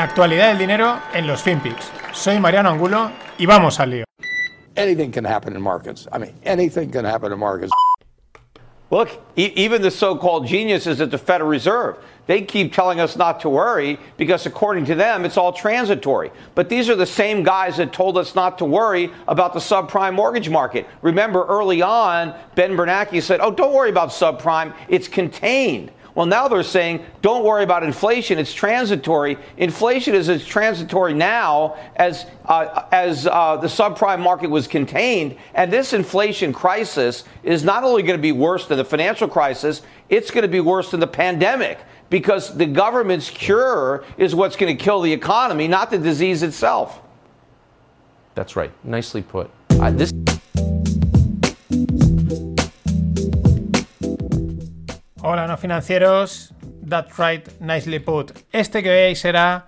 La actualidad del dinero en los FinPix. Soy Mariano Angulo y vamos al lío. Anything can happen in markets. I mean, anything can happen in markets. Look, e- even the so called geniuses at the Federal Reserve, they keep telling us not to worry because, according to them, it's all transitory. But these are the same guys that told us not to worry about the subprime mortgage market. Remember, early on, Ben Bernanke said, Oh, don't worry about subprime, it's contained. Well, now they're saying, don't worry about inflation, it's transitory. Inflation is as transitory now as, uh, as uh, the subprime market was contained. And this inflation crisis is not only going to be worse than the financial crisis, it's going to be worse than the pandemic because the government's cure is what's going to kill the economy, not the disease itself. That's right. Nicely put. This. Hola, no financieros. That's right, nicely put. Este que veis será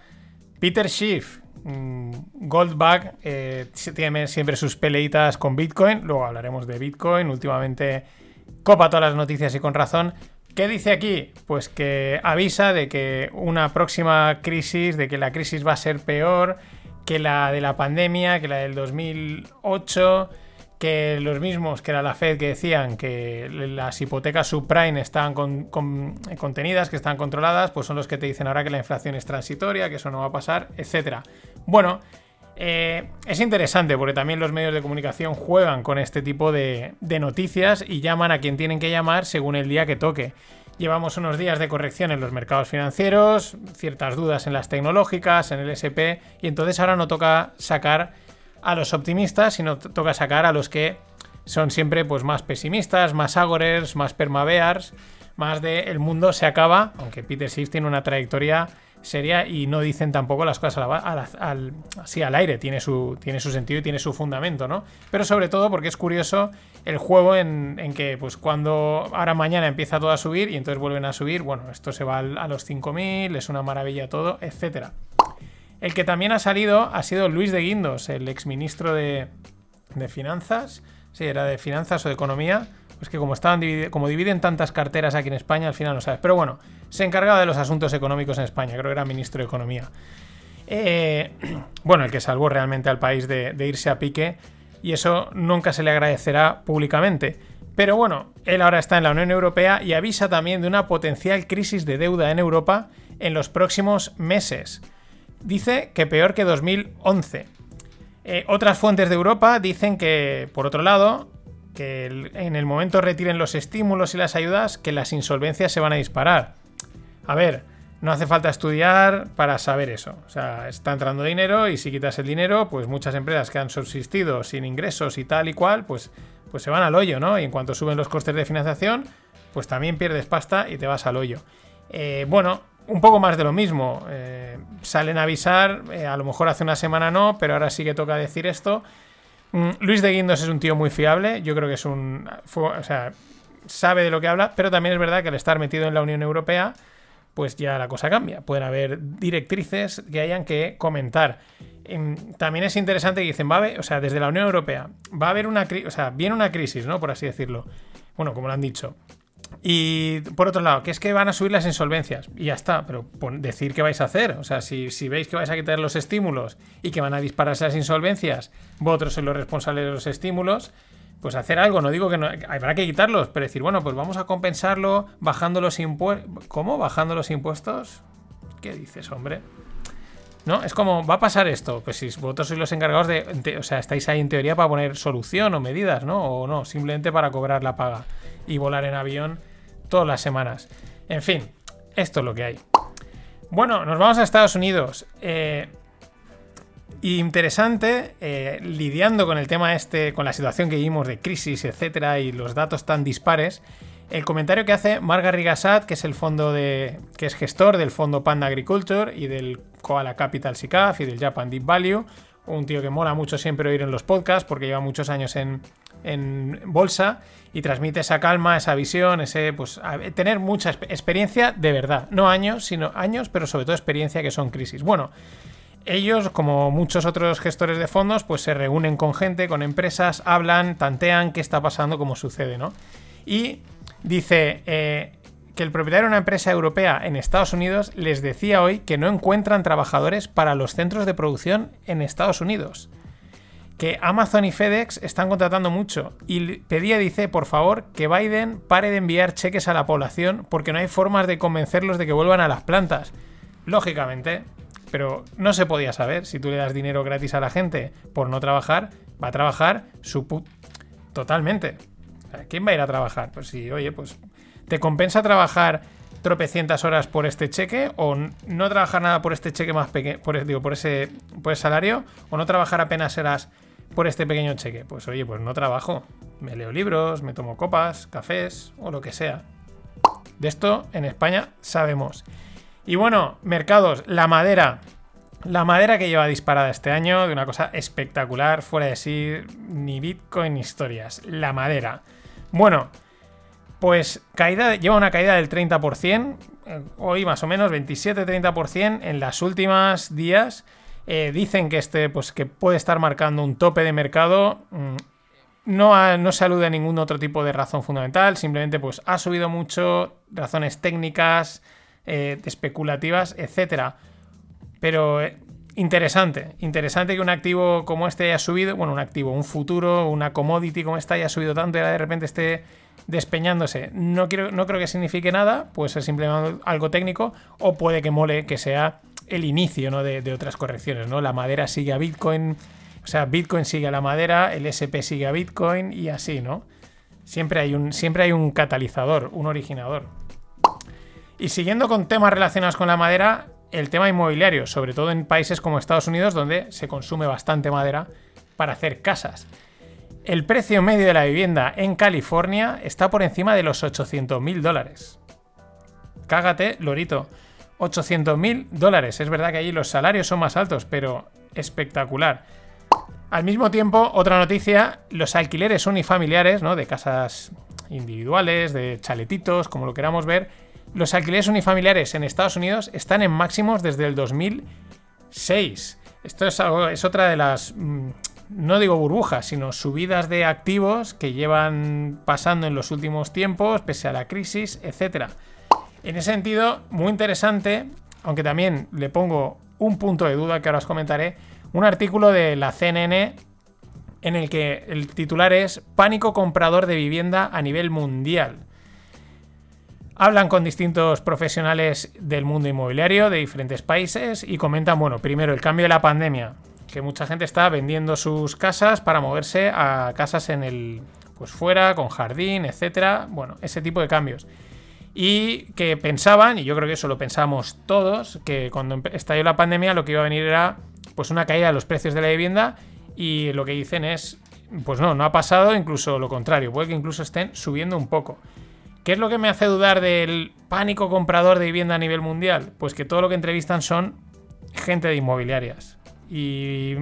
Peter Schiff. mm, Goldback eh, tiene siempre sus peleitas con Bitcoin. Luego hablaremos de Bitcoin. Últimamente copa todas las noticias y con razón. ¿Qué dice aquí? Pues que avisa de que una próxima crisis, de que la crisis va a ser peor que la de la pandemia, que la del 2008, que los mismos que era la Fed que decían que las hipotecas subprime con- contenidas, que están controladas, pues son los que te dicen ahora que la inflación es transitoria, que eso no va a pasar, etcétera. Bueno, eh, es interesante porque también los medios de comunicación juegan con este tipo de noticias y llaman a quien tienen que llamar según el día que toque. Llevamos unos días de corrección en los mercados financieros, ciertas dudas en las tecnológicas, en el SP, y entonces ahora no toca sacar a los optimistas, sino toca sacar a los que son siempre pues, más pesimistas, más agorers, más permabears, más de el mundo se acaba, aunque Peter Schiff tiene una trayectoria seria y no dicen tampoco las cosas al, así al aire, tiene su, tiene su sentido y tiene su fundamento, ¿no? Pero sobre todo porque es curioso el juego en, en que pues cuando ahora mañana empieza todo a subir y entonces vuelven a subir, bueno, esto se va a los 5.000, es una maravilla todo, etcétera. El que también ha salido ha sido Luis de Guindos, el exministro de, de Finanzas. Sí, era de Finanzas o de Economía. Pues que como, estaban como dividen tantas carteras aquí en España, al final no sabes. Pero bueno, se encargaba de los asuntos económicos en España. Creo que era ministro de Economía. Eh, bueno, el que salvó realmente al país de, de irse a pique. Y eso nunca se le agradecerá públicamente. Pero bueno, él ahora está en la Unión Europea y avisa también de una potencial crisis de deuda en Europa en los próximos meses. Dice que peor que 2011. Eh, otras fuentes de Europa dicen que, por otro lado, que en el momento retiren los estímulos y las ayudas, que las insolvencias se van a disparar. A ver, no hace falta estudiar para saber eso. O sea, está entrando dinero y si quitas el dinero, pues muchas empresas que han subsistido sin ingresos y tal y cual, pues, pues se van al hoyo, ¿no? Y en cuanto suben los costes de financiación, pues también pierdes pasta y te vas al hoyo. Eh, bueno, un poco más de lo mismo. Eh, salen a avisar, eh, a lo mejor hace una semana no, pero ahora sí que toca decir esto. Mm, Luis de Guindos es un tío muy fiable, yo creo que es un... o sea, sabe de lo que habla, pero también es verdad que al estar metido en la Unión Europea, pues ya la cosa cambia. Pueden haber directrices que hayan que comentar. Em, También es interesante que dicen, va a o sea, desde la Unión Europea, va a haber una crisis, o sea, viene una crisis, ¿no? Por así decirlo. Bueno, como lo han dicho. Y por otro lado, que es que van a subir las insolvencias. Y ya está, pero decir qué vais a hacer. O sea, si, si veis que vais a quitar los estímulos y que van a dispararse las insolvencias, vosotros sois los responsables de los estímulos, pues hacer algo. No digo que no, habrá que quitarlos, pero decir, bueno, pues vamos a compensarlo bajando los impuestos. ¿Cómo? ¿Bajando los impuestos? ¿Qué dices, hombre? ¿No? Es como, va a pasar esto. Pues si vosotros sois los encargados de, O sea, estáis ahí en teoría para poner solución o medidas, ¿no? O no, simplemente para cobrar la paga y volar en avión todas las semanas. En fin, esto es lo que hay. Bueno, nos vamos a Estados Unidos. Eh, interesante, eh, lidiando con el tema este, con la situación que vivimos de crisis, etcétera, y los datos tan dispares. El comentario que hace Marga Rigasat, que es el fondo de. que es gestor del fondo Panda Agriculture y del Koala Capital SICAF y del Japan Deep Value. Un tío que mola mucho siempre oír en los podcasts porque lleva muchos años en, en bolsa y transmite esa calma, esa visión, ese pues tener mucha exp- experiencia de verdad, no años, sino años, pero sobre todo experiencia que son crisis. Bueno, ellos, como muchos otros gestores de fondos, pues se reúnen con gente, con empresas, hablan, tantean qué está pasando, cómo sucede, ¿no? Y dice, eh, que el propietario de una empresa europea en Estados Unidos les decía hoy que no encuentran trabajadores para los centros de producción en Estados Unidos. Que Amazon y FedEx están contratando mucho y pedía, dice, por favor, que Biden pare de enviar cheques a la población porque no hay formas de convencerlos de que vuelvan a las plantas. Lógicamente, pero no se podía saber. Si tú le das dinero gratis a la gente por no trabajar, va a trabajar su pu- Totalmente. ¿Quién va a ir a trabajar? Pues sí, oye, pues ¿te compensa trabajar tropecientas horas por este cheque o no trabajar nada por este cheque más pequeño, por, digo, por ese, por salario o no trabajar apenas horas por este pequeño cheque? Pues oye, pues no trabajo. Me leo libros, me tomo copas, cafés o lo que sea. De esto en España sabemos. Y bueno, mercados, la madera. La madera que lleva disparada este año, de una cosa espectacular, fuera de sí, ni Bitcoin ni historias. La madera. Bueno, pues caída, lleva una caída del 30%, eh, hoy más o menos 27-30% en las últimas días. Eh, dicen que este, pues que puede estar marcando un tope de mercado. Mm, no, no se alude a ningún otro tipo de razón fundamental, simplemente pues ha subido mucho, razones técnicas, eh, especulativas, etcétera. Pero interesante, interesante que un activo como este haya subido, bueno, un activo, un futuro, una commodity como esta haya subido tanto y ahora de repente esté despeñándose. No, quiero, no creo que signifique nada, puede ser simplemente algo técnico o puede que mole que sea el inicio ¿no? de, de otras correcciones. ¿no? La madera sigue a Bitcoin, o sea, Bitcoin sigue a la madera, el SP sigue a Bitcoin y así, ¿no? Siempre hay un, siempre hay un catalizador, un originador. Y siguiendo con temas relacionados con la madera, el tema inmobiliario, sobre todo en países como Estados Unidos, donde se consume bastante madera para hacer casas. El precio medio de la vivienda en California está por encima de los 800 mil dólares. Cágate, Lorito. 800 mil dólares. Es verdad que allí los salarios son más altos, pero espectacular. Al mismo tiempo, otra noticia, los alquileres unifamiliares, ¿no? De casas individuales, de chaletitos, como lo queramos ver, los alquileres unifamiliares en Estados Unidos están en máximos desde el 2006. Esto es, algo, es otra de las, mm, no digo burbujas, sino subidas de activos que llevan pasando en los últimos tiempos, pese a la crisis, etcétera. En ese sentido, muy interesante, aunque también le pongo un punto de duda que ahora os comentaré, un artículo de la CNN en el que el titular es Pánico comprador de vivienda a nivel mundial. Hablan con distintos profesionales del mundo inmobiliario de diferentes países y comentan, bueno, primero el cambio de la pandemia, que mucha gente está vendiendo sus casas para moverse a casas en el pues fuera con jardín, etcétera, bueno, ese tipo de cambios. Y que pensaban, y yo creo que eso lo pensamos todos, que cuando estalló la pandemia lo que iba a venir era pues una caída de los precios de la vivienda y lo que dicen es, pues no, no ha pasado, incluso lo contrario, puede que incluso estén subiendo un poco. ¿Qué es lo que me hace dudar del pánico comprador de vivienda a nivel mundial? Pues que todo lo que entrevistan son gente de inmobiliarias. Y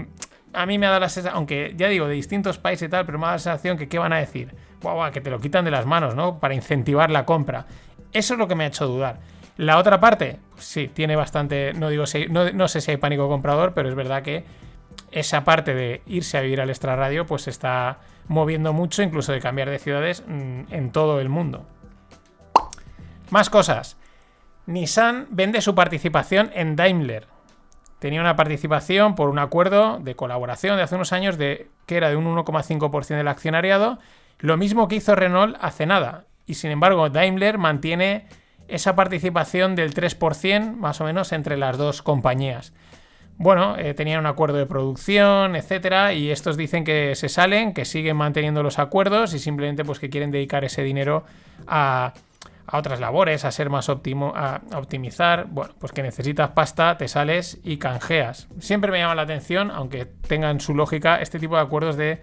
a mí me ha dado la sensación, aunque ya digo, de distintos países y tal, pero me ha dado la sensación que qué van a decir. Guau, guau, que te lo quitan de las manos, ¿no? Para incentivar la compra. Eso es lo que me ha hecho dudar. La otra parte, pues sí, tiene bastante. No digo no, no sé si hay pánico comprador, pero es verdad que esa parte de irse a vivir al extrarradio, pues se está moviendo mucho, incluso de cambiar de ciudades mm, en todo el mundo. Más cosas. Nissan vende su participación en Daimler. Tenía una participación por un acuerdo de colaboración de hace unos años de que era de un 1,5% del accionariado, lo mismo que hizo Renault hace nada. Y sin embargo, Daimler mantiene esa participación del 3% más o menos entre las dos compañías. Bueno, eh, tenían un acuerdo de producción, etcétera, y estos dicen que se salen, que siguen manteniendo los acuerdos y simplemente pues que quieren dedicar ese dinero a, a otras labores, a ser más óptimo, a, a optimizar. Bueno, pues que necesitas pasta, te sales y canjeas. Siempre me llama la atención, aunque tengan su lógica, este tipo de acuerdos de,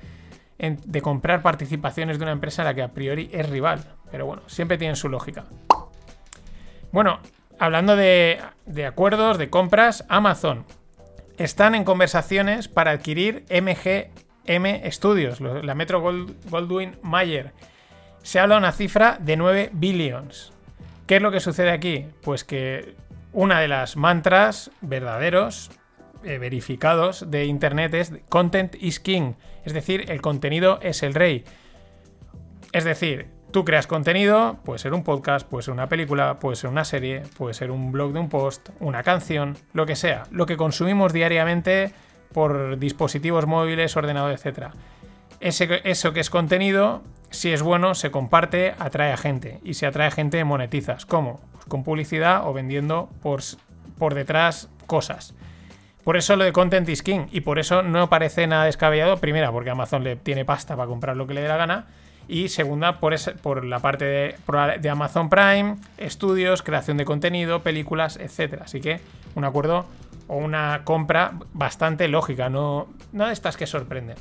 de comprar participaciones de una empresa en la que a priori es rival. Pero bueno, siempre tienen su lógica. Bueno, hablando de, de acuerdos, de compras, Amazon están en conversaciones para adquirir MGM Studios, la Metro Gold- Goldwyn Mayer. Se habla de una cifra de 9 billions. ¿Qué es lo que sucede aquí? Pues que una de las mantras verdaderos, eh, verificados de Internet es content is king, es decir, el contenido es el rey. Es decir, tú creas contenido, puede ser un podcast, puede ser una película, puede ser una serie, puede ser un blog de un post, una canción, lo que sea, lo que consumimos diariamente por dispositivos móviles, ordenador, etc. Ese, eso que es contenido, si es bueno, se comparte, atrae a gente. Y si atrae gente, monetizas. ¿Cómo? Pues con publicidad o vendiendo por, por detrás cosas. Por eso lo de Content is King. Y por eso no parece nada descabellado. Primera, porque Amazon le tiene pasta para comprar lo que le dé la gana. Y segunda, por, ese- por la parte de, de Amazon Prime, estudios, creación de contenido, películas, etc. Así que un acuerdo o una compra bastante lógica, no, no de estas que sorprenden.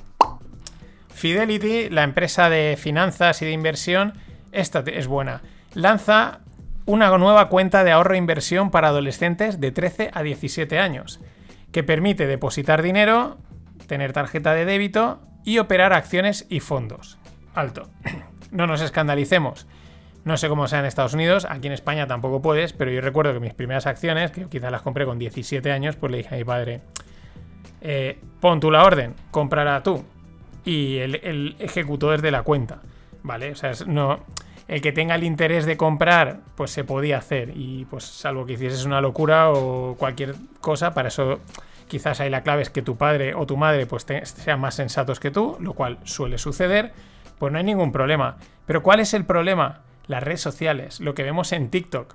Fidelity, la empresa de finanzas y de inversión, esta es buena. Lanza una nueva cuenta de ahorro e inversión para adolescentes de 13 a 17 años, que permite depositar dinero, tener tarjeta de débito y operar acciones y fondos. Alto. No nos escandalicemos. No sé cómo sea en Estados Unidos, aquí en España tampoco puedes, pero yo recuerdo que mis primeras acciones, que quizás las compré con 17 años, pues le dije a mi padre, eh, pon tú la orden, cómprala tú. Y él, él ejecutó desde la cuenta, ¿vale? O sea, no, el que tenga el interés de comprar, pues se podía hacer. Y pues salvo que hicieses una locura o cualquier cosa, para eso quizás ahí la clave es que tu padre o tu madre pues sean más sensatos que tú, lo cual suele suceder, pues no hay ningún problema. Pero ¿cuál es el problema? Las redes sociales, lo que vemos en TikTok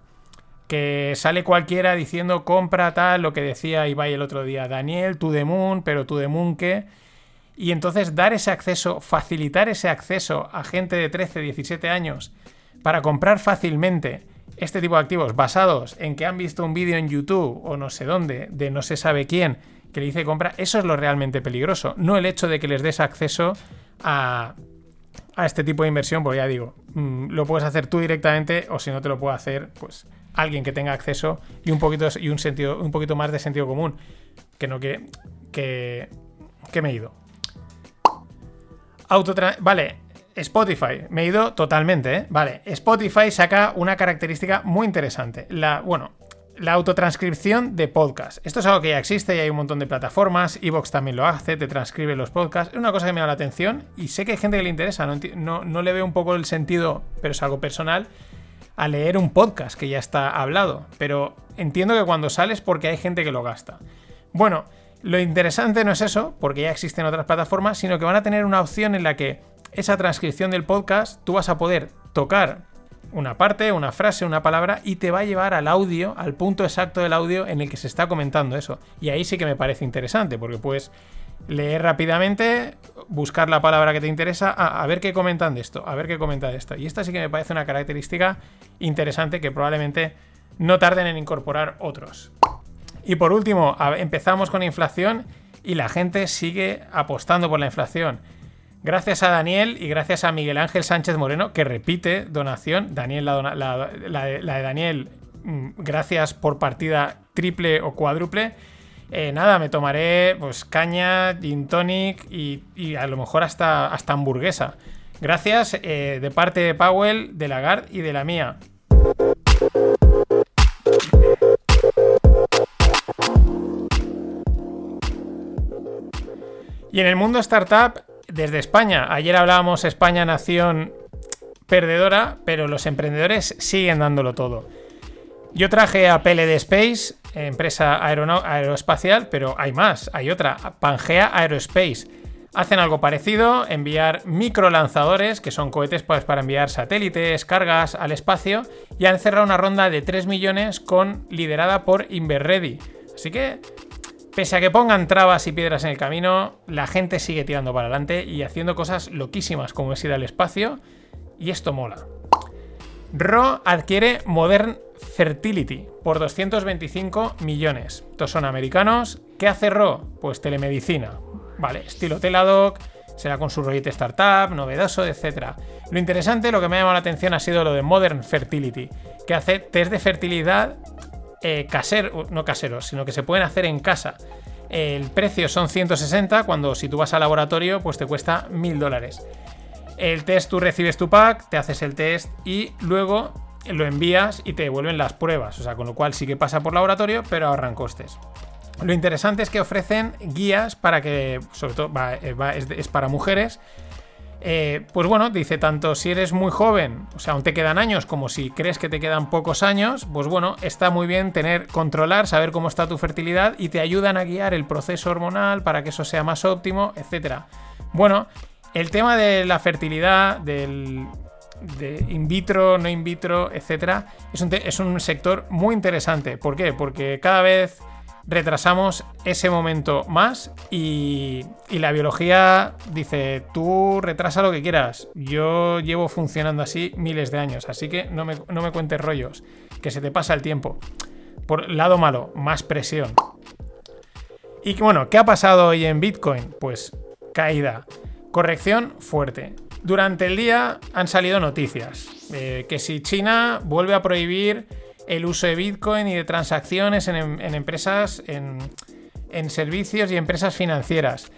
que sale cualquiera diciendo compra tal, lo que decía Ibai el otro día, Daniel, tú de Moon, pero tú de Moon qué. Y entonces dar ese acceso, facilitar ese acceso a gente de 13, 17 años para comprar fácilmente este tipo de activos basados en que han visto un vídeo en YouTube o no sé dónde, de no se sabe quién, que le dice compra, eso es lo realmente peligroso, no el hecho de que les des acceso a, a este tipo de inversión, porque ya digo, mm, lo puedes hacer tú directamente o si no te lo puede hacer, pues alguien que tenga acceso y un poquito y un sentido, un poquito más de sentido común, que no que que, que me he ido. Vale, Spotify, me he ido totalmente, ¿eh? Vale, Spotify saca una característica muy interesante. La, bueno, la autotranscripción de podcast. Esto es algo que ya existe y hay un montón de plataformas. Evox también lo hace, te transcribe los podcasts. Es una cosa que me llama la atención y sé que hay gente que le interesa. No, no, no le veo un poco el sentido, pero es algo personal, a leer un podcast que ya está hablado. Pero entiendo que cuando sales porque hay gente que lo gasta. Bueno, lo interesante no es eso, porque ya existen otras plataformas, sino que van a tener una opción en la que esa transcripción del podcast tú vas a poder tocar una parte, una frase, una palabra y te va a llevar al audio, al punto exacto del audio en el que se está comentando eso. Y ahí sí que me parece interesante, porque puedes leer rápidamente, buscar la palabra que te interesa, ah, a ver qué comentan de esto, a ver qué comentan de esto. Y esta sí que me parece una característica interesante que probablemente no tarden en incorporar otros. Y por último, empezamos con inflación y la gente sigue apostando por la inflación. Gracias a Daniel y gracias a Miguel Ángel Sánchez Moreno, que repite donación. Daniel, la, de- Daniel, mm, gracias por partida triple o cuádruple. Eh, nada, me tomaré pues caña, gin tonic y, y a lo mejor hasta, hasta hamburguesa. Gracias eh, de parte de Powell, de Lagarde y de la mía. Y en el mundo startup, desde España, ayer hablábamos España nación perdedora, pero los emprendedores siguen dándolo todo. Yo traje a PLD Space, empresa aeroespacial, pero hay más, hay otra, Pangea Aerospace. Hacen algo parecido, enviar microlanzadores, que son cohetes pues, para enviar satélites, cargas al espacio, y han cerrado una ronda de 3 millones con, liderada por Inverready. Así que Pese a que pongan trabas y piedras en el camino, la gente sigue tirando para adelante y haciendo cosas loquísimas como es ir al espacio, y esto mola. Ro adquiere Modern Fertility por 225 millones. Estos son americanos. ¿Qué hace Ro? Pues telemedicina. Vale, estilo Teladoc, será con su rollete startup, novedoso, etc. Lo interesante, lo que me ha llamado la atención ha sido lo de Modern Fertility, que hace test de fertilidad eh, casero, no caseros, sino que se pueden hacer en casa. El precio son 160, cuando si tú vas al laboratorio, pues te cuesta 1000 dólares. El test, tú recibes tu pack, te haces el test y luego lo envías y te devuelven las pruebas. O sea, con lo cual sí que pasa por laboratorio, pero ahorran costes. Lo interesante es que ofrecen guías para que, sobre todo, va- eh, es para mujeres, Eh, pues bueno, dice, tanto si eres muy joven, o sea, aún te quedan años, como si crees que te quedan pocos años, pues bueno, está muy bien tener, controlar, saber cómo está tu fertilidad y te ayudan a guiar el proceso hormonal para que eso sea más óptimo, etc. Bueno, el tema de la fertilidad, del de in vitro, no in vitro, etc., es un, es un sector muy interesante. ¿Por qué? Porque cada vez retrasamos ese momento más y, la biología dice, tú retrasa lo que quieras, yo llevo funcionando así miles de años, así que no me, no me cuentes rollos, que se te pasa el tiempo. Por lado malo, más presión. Y bueno, ¿qué ha pasado hoy en Bitcoin? Pues caída, corrección fuerte. Durante el día han salido noticias, eh, que si China vuelve a prohibir el uso de Bitcoin y de transacciones en, empresas, en, servicios y empresas financieras.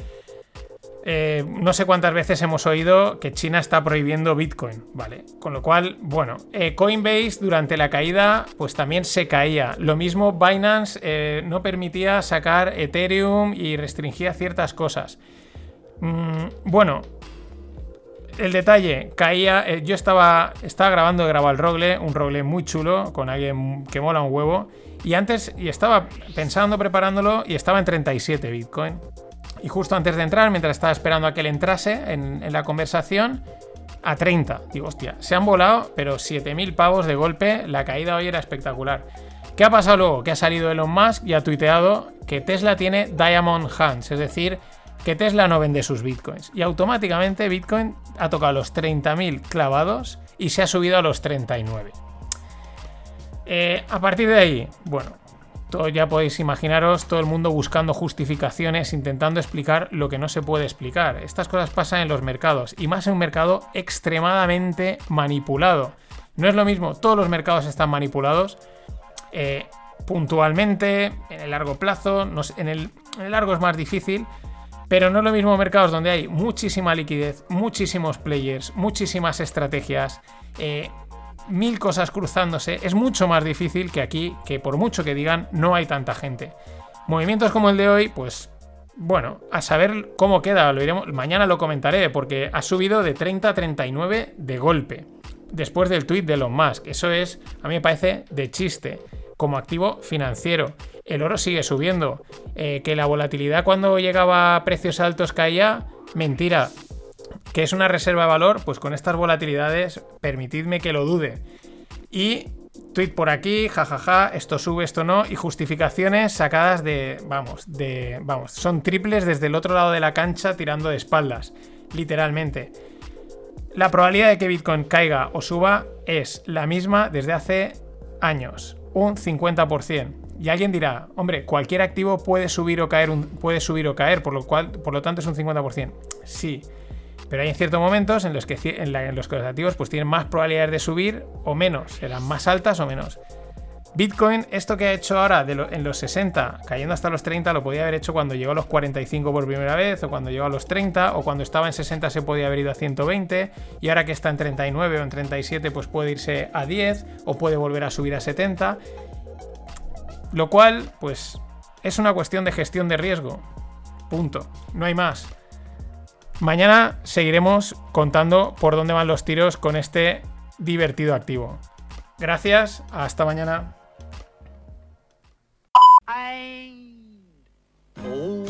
Eh, no sé cuántas veces hemos oído que China está prohibiendo Bitcoin, ¿vale? Con lo cual, bueno, eh, Coinbase durante la caída pues también se caía. Lo mismo Binance eh, no permitía sacar Ethereum y restringía ciertas cosas. Mm, bueno, el detalle, caía. Eh, yo estaba, estaba grabando, grababa el rogle, un rogle muy chulo, con alguien que mola un huevo. Y antes, y estaba pensando, preparándolo, y estaba en 37 Bitcoin. Y justo antes de entrar, mientras estaba esperando a que él entrase en, la conversación, a 30. Digo, hostia, se han volado, pero 7000 pavos de golpe. La caída hoy era espectacular. ¿Qué ha pasado luego? Que ha salido Elon Musk y ha tuiteado que Tesla tiene Diamond Hands, es decir, que Tesla no vende sus bitcoins. Y automáticamente Bitcoin ha tocado los 30.000 clavados y se ha subido a los 39. Eh, a partir de ahí, bueno, ya podéis imaginaros todo el mundo buscando justificaciones, intentando explicar lo que no se puede explicar. Estas cosas pasan en los mercados y más en un mercado extremadamente manipulado. No es lo mismo, todos los mercados están manipulados. Eh, puntualmente, en el largo plazo, en el largo es más difícil, pero no es lo mismo mercados donde hay muchísima liquidez, muchísimos players, muchísimas estrategias, eh, mil cosas cruzándose. Es mucho más difícil que aquí, que por mucho que digan, no hay tanta gente. Movimientos como el de hoy, pues bueno, a saber cómo queda, lo iremos, mañana lo comentaré, porque ha subido de 30 a 39 de golpe, después del tweet de Elon Musk. Eso es, a mí me parece de chiste como activo financiero. El oro sigue subiendo. Eh, que la volatilidad cuando llegaba a precios altos caía, mentira. Que es una reserva de valor, pues con estas volatilidades, permitidme que lo dude. Y tweet por aquí, jajaja, esto sube, esto no, y justificaciones sacadas de, vamos, de, vamos, son triples desde el otro lado de la cancha tirando de espaldas, literalmente. La probabilidad de que Bitcoin caiga o suba es la misma desde hace años un 50%. Y alguien dirá, hombre, cualquier activo puede subir o caer, puede subir o caer, por lo, cual, por lo tanto es un 50%. Sí, pero hay ciertos momentos en los que, en, los, que los activos pues, tienen más probabilidades de subir o menos, serán más altas o menos. Bitcoin, esto que ha hecho ahora en los 60, cayendo hasta los 30, lo podía haber hecho cuando llegó a los 45 por primera vez, o cuando llegó a los 30, o cuando estaba en 60 se podía haber ido a 120, y ahora que está en 39 o en 37, pues puede irse a 10, o puede volver a subir a 70. Lo cual, pues, es una cuestión de gestión de riesgo. Punto. No hay más. Mañana seguiremos contando por dónde van los tiros con este divertido activo. Gracias, hasta mañana.